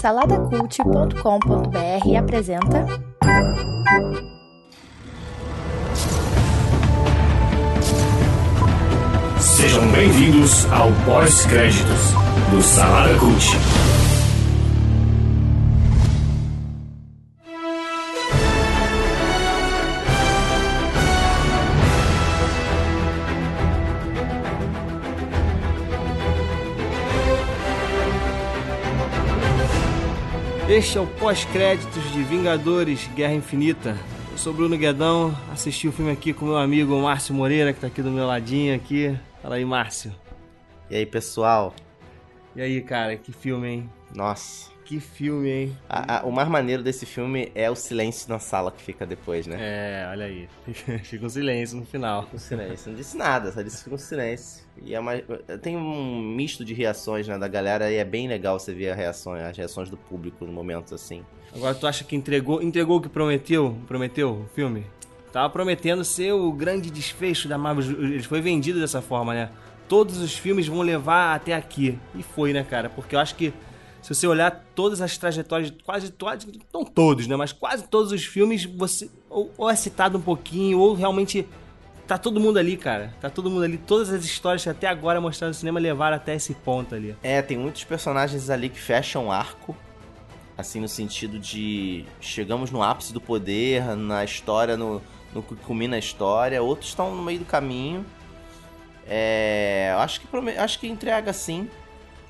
Saladacult.com.br apresenta. Sejam bem-vindos ao pós-créditos do Salada Cult. Este é o pós-créditos de Vingadores Guerra Infinita. Eu sou Bruno Guedão, assisti o filme aqui com meu amigo Márcio Moreira, que tá aqui do meu ladinho aqui. Fala aí, Márcio. E aí, pessoal? E aí, cara, que filme, hein? Nossa. Que filme, hein? A- a- o mais maneiro desse filme é o silêncio na sala que fica depois, né? É, olha aí. Fica um silêncio no final. O silêncio. Não disse nada, só disse fica um silêncio. E é mais... tem um misto de reações né, da galera e é bem legal você ver a reação, as reações do público no momentos assim. Agora, tu acha que entregou, entregou o que prometeu? Prometeu o filme? Tava prometendo ser o grande desfecho da Marvel. Ele foi vendido dessa forma, né? Todos os filmes vão levar até aqui. E foi, né, cara? Porque eu acho que se você olhar todas as trajetórias, quase todas, não todos, né? Mas quase todos os filmes, você ou, ou é citado um pouquinho, ou realmente tá todo mundo ali, cara. Tá todo mundo ali. Todas as histórias que até agora mostraram no cinema levaram até esse ponto ali. É, tem muitos personagens ali que fecham arco. Assim, no sentido de chegamos no ápice do poder, na história, no, no que culmina a história. Outros estão no meio do caminho. É, acho que, acho que entrega sim,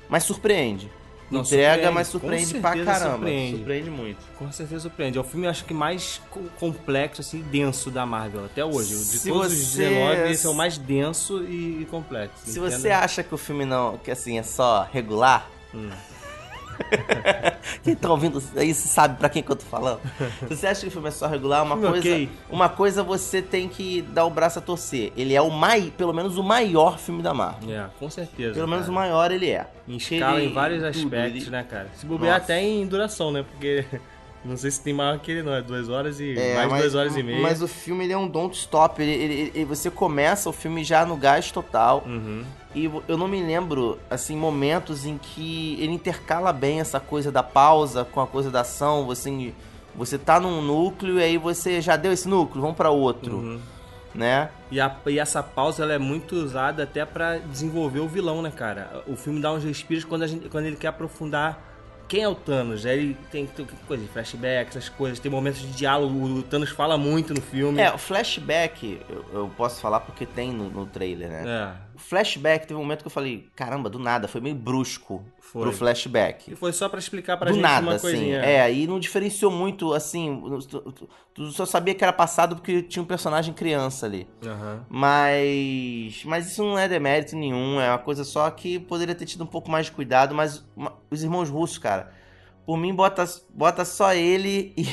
mas surpreende. Não, entrega, surpreende. mas surpreende pra caramba. surpreende. surpreende muito. Com certeza surpreende. É o filme, acho que mais co- complexo, assim, denso da Marvel até hoje. De Se todos os você- 19, esse é o mais denso e, complexo. Se Entenda? você acha que o filme não, que assim, é só regular. Hum. Quem tá ouvindo isso sabe pra quem que eu tô falando. Se você acha que o filme é só regular, uma coisa, ok. uma coisa você tem que dar o braço a torcer. Ele é o mai, pelo menos o maior filme da Marvel. É, com certeza. Pelo menos o cara. maior ele é. Em escala, Ele- em vários aspectos, ele- né, cara? Se bobear Nossa. até em duração, né? Porque não sei se tem maior que ele, não. É duas horas e. É, mais mas- duas horas e meia. Mas o filme ele é um don't stop. Ele, ele- ele- você começa o filme já no gás total. Uhum. E eu não me lembro, assim, momentos em que ele intercala bem essa coisa da pausa com a coisa da ação. Você, você tá num núcleo e aí você já deu esse núcleo, vamos pra outro, Uhum. né? E, a- e essa pausa ela é muito usada até pra desenvolver o vilão, né, cara? O filme dá uns respiros quando, a gente, quando ele quer aprofundar quem é o Thanos. Ele tem coisa flashback, essas coisas, tem momentos de diálogo. O Thanos fala muito no filme. É, o flashback, eu, eu posso falar porque tem no, no trailer, né? É, flashback, teve um momento que eu falei, caramba, do nada, foi meio brusco Foi. pro flashback. E foi só pra explicar pra do gente nada, uma assim. coisinha. É, e não diferenciou muito, assim. Tu, tu- tu só sabia que era passado porque tinha um personagem criança ali. Aham. Mas. Mas isso não é demérito nenhum. É uma coisa só que poderia ter tido um pouco mais de cuidado. Mas uma- os irmãos russos, cara. Por mim, bota, bota só ele e,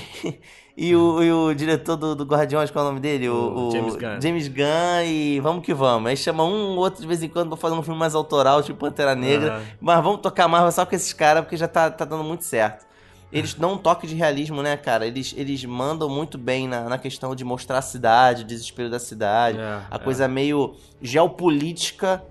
e, o, e o diretor do, do Guardiões, qual é o nome dele? O, O James Gunn. James Gunn e vamos que vamos. Aí chama um ou outro de vez em quando pra fazer um filme mais autoral, tipo Pantera Negra. Aham. Mas vamos tocar Marvel só com esses caras, porque já tá, tá dando muito certo. Eles dão um toque de realismo, né, cara? Eles, eles mandam muito bem na, na questão de mostrar a cidade, o desespero da cidade. É, a é. coisa meio geopolítica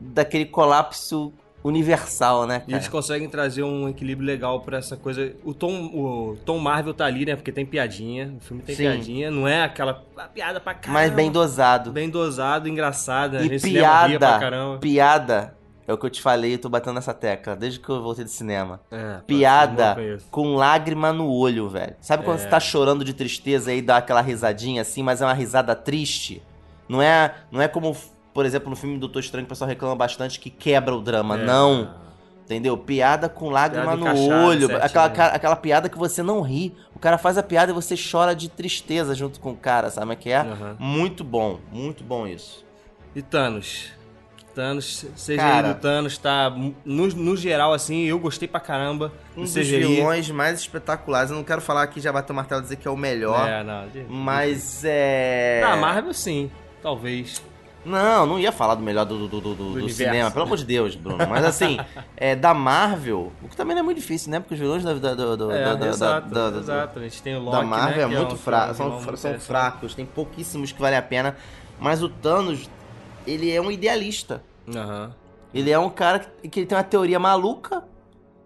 daquele colapso universal, né, E eles cara? conseguem trazer um equilíbrio legal pra essa coisa. O Tom, o Tom Marvel tá ali, né? Porque tem piadinha. O filme tem Sim. piadinha. Não é aquela piada pra caramba. Mas bem dosado. Bem dosado, engraçada. E gente se lembra, ria pra piada, caramba. piada, é o que eu te falei, eu tô batendo nessa tecla, desde que eu voltei do cinema. É, Piada com lágrima no olho, velho. Sabe quando É. você tá chorando de tristeza e dá aquela risadinha assim, mas é uma risada triste? Não é, não é como, por exemplo, no filme Doutor Estranho, o pessoal reclama bastante que quebra o drama. É. Não. Entendeu? Piada com lágrima Piada no olho. certinho. Aquela, aquela, piada que você não ri. O cara faz a piada e você chora de tristeza junto com o cara, sabe como é que é? Aham. Muito bom, muito bom isso. E Thanos? Thanos, seja Cara. aí do Thanos, tá. No, no geral, assim, eu gostei pra caramba. Um do dos CGI. vilões mais espetaculares. Eu não quero falar aqui, já bater o martelo e dizer que é o melhor. É, não. de- Mas é. Da Marvel, sim. Talvez. Não, não ia falar do melhor do, do, do, do- do cinema, pelo amor de Deus, Bruno. Mas assim, é, da Marvel, o que também não é muito difícil, né? Porque os vilões da, da, do, do- É, da, da- exato, da- da- exato. A gente tem o Loki, da Marvel né, é que muito um- fraco. é um São, vilão fra- muito são interessante. fracos, tem pouquíssimos que valem a pena. Mas o Thanos, ele é um idealista. Aham. Ele é um cara que, que ele tem uma teoria maluca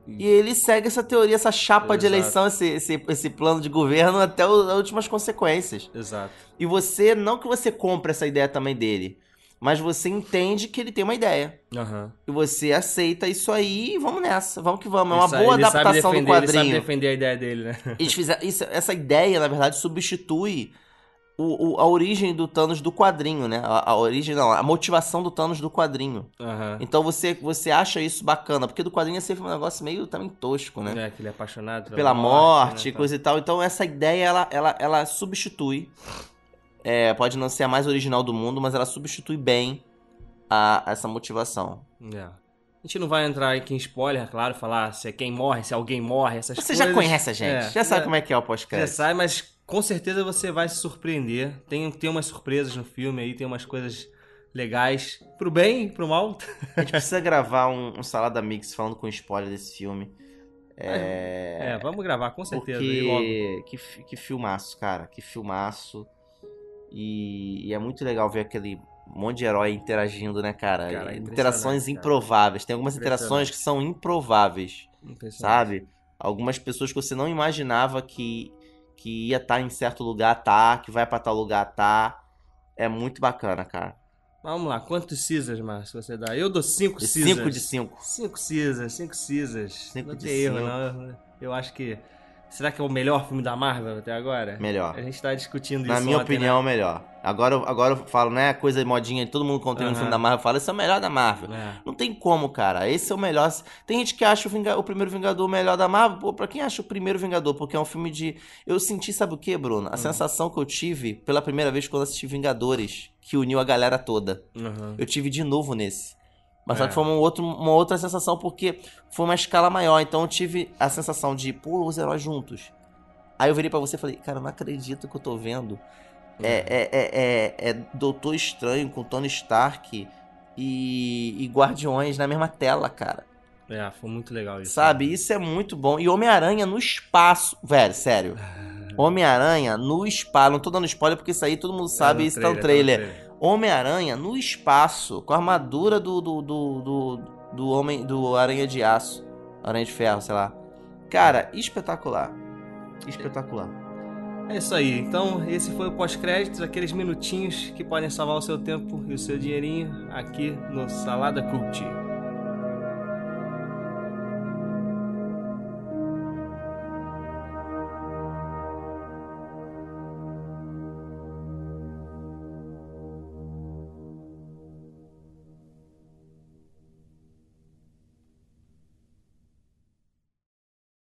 E ele segue essa teoria, essa chapa de Exato. eleição, esse, esse, esse plano de governo até o- as últimas consequências. Exato. E você, não que você compre essa ideia também dele, mas você entende que ele tem uma ideia. Aham. E você aceita isso aí e vamos nessa, vamos que vamos. É uma boa adaptação do defender- Ele sabe quadrinho. defender a ideia dele, né? Eles fizeram, isso, essa ideia, na verdade, substitui o, o- a origem do Thanos do quadrinho, né? A, a origem, não, a motivação do Thanos do quadrinho. Aham. Então você, você acha isso bacana, porque do quadrinho é sempre um negócio meio também tosco, né? É, que ele é apaixonado Pela morte, né, coisa e tal. Então essa ideia, ela, ela, ela substitui. É, pode não ser a mais original do mundo, mas ela substitui bem a, essa motivação. É. A gente não vai entrar aqui em spoiler, claro, falar se é quem morre, se alguém morre, essas Você coisas. já conhece a gente, É, já sabe como é que é o Já pós-crédito. sai, mas com certeza você vai se surpreender. Tem, tem umas surpresas no filme aí, tem umas coisas legais. Pro bem e pro mal. A gente precisa gravar um, um Salada Mix falando com spoiler desse filme. É, É, vamos gravar, com certeza. porque que, que filmaço, cara, que filmaço. E, e é muito legal ver aquele monte de herói interagindo, né, cara? Cara, é Interações cara. improváveis. Tem algumas interações que são improváveis, sabe? Algumas pessoas que você não imaginava que, que ia estar em certo lugar, tá, que vai pra tal lugar, tá. É muito bacana, cara. Vamos lá, quantos Caesars, Márcio, você dá? Eu dou 5 Caesars. 5 de 5. 5 Caesars, 5 Caesars. Cinco Não tem erro, não. Eu acho que... Será que é o melhor filme da Marvel até agora? Melhor. A gente tá discutindo isso Na minha ontem, opinião, é o melhor. Agora, eu- agora eu falo, né? Coisa modinha, todo mundo contém um Aham. filme da Marvel fala, esse é o melhor da Marvel. né? É. Não tem como, cara. Esse é o melhor. Tem gente que acha o, Vinga- o primeiro Vingador o melhor da Marvel. Pô, pra quem acha o primeiro Vingador? Porque é um filme de. Eu senti, sabe o que, Bruno? A Hum. sensação que eu tive pela primeira vez quando assisti Vingadores, que uniu a galera toda. Uhum. Eu tive de novo nesse. Mas só É. foi uma, outro, uma outra sensação, porque foi uma escala maior. Então eu tive a sensação de, pô, os heróis juntos. Aí eu virei pra você e falei, cara, não acredito que eu tô vendo. É, é, é, é, é Doutor Estranho com Tony Stark e, e Guardiões na mesma tela, cara. É, foi muito legal isso. Sabe? Isso é muito bom. E Homem-Aranha no espaço. Velho, sério. Homem-Aranha no espaço. Não tô dando spoiler porque isso aí todo mundo sabe, É, isso tá no tá trailer. Homem-Aranha no espaço, com a armadura do, do, do, do, do Homem. do Aranha de Aço. Aranha de Ferro, sei lá. Cara, espetacular. Espetacular. É isso aí. Então, esse foi o pós-créditos, aqueles minutinhos que podem salvar o seu tempo e o seu dinheirinho aqui no Salada Cult.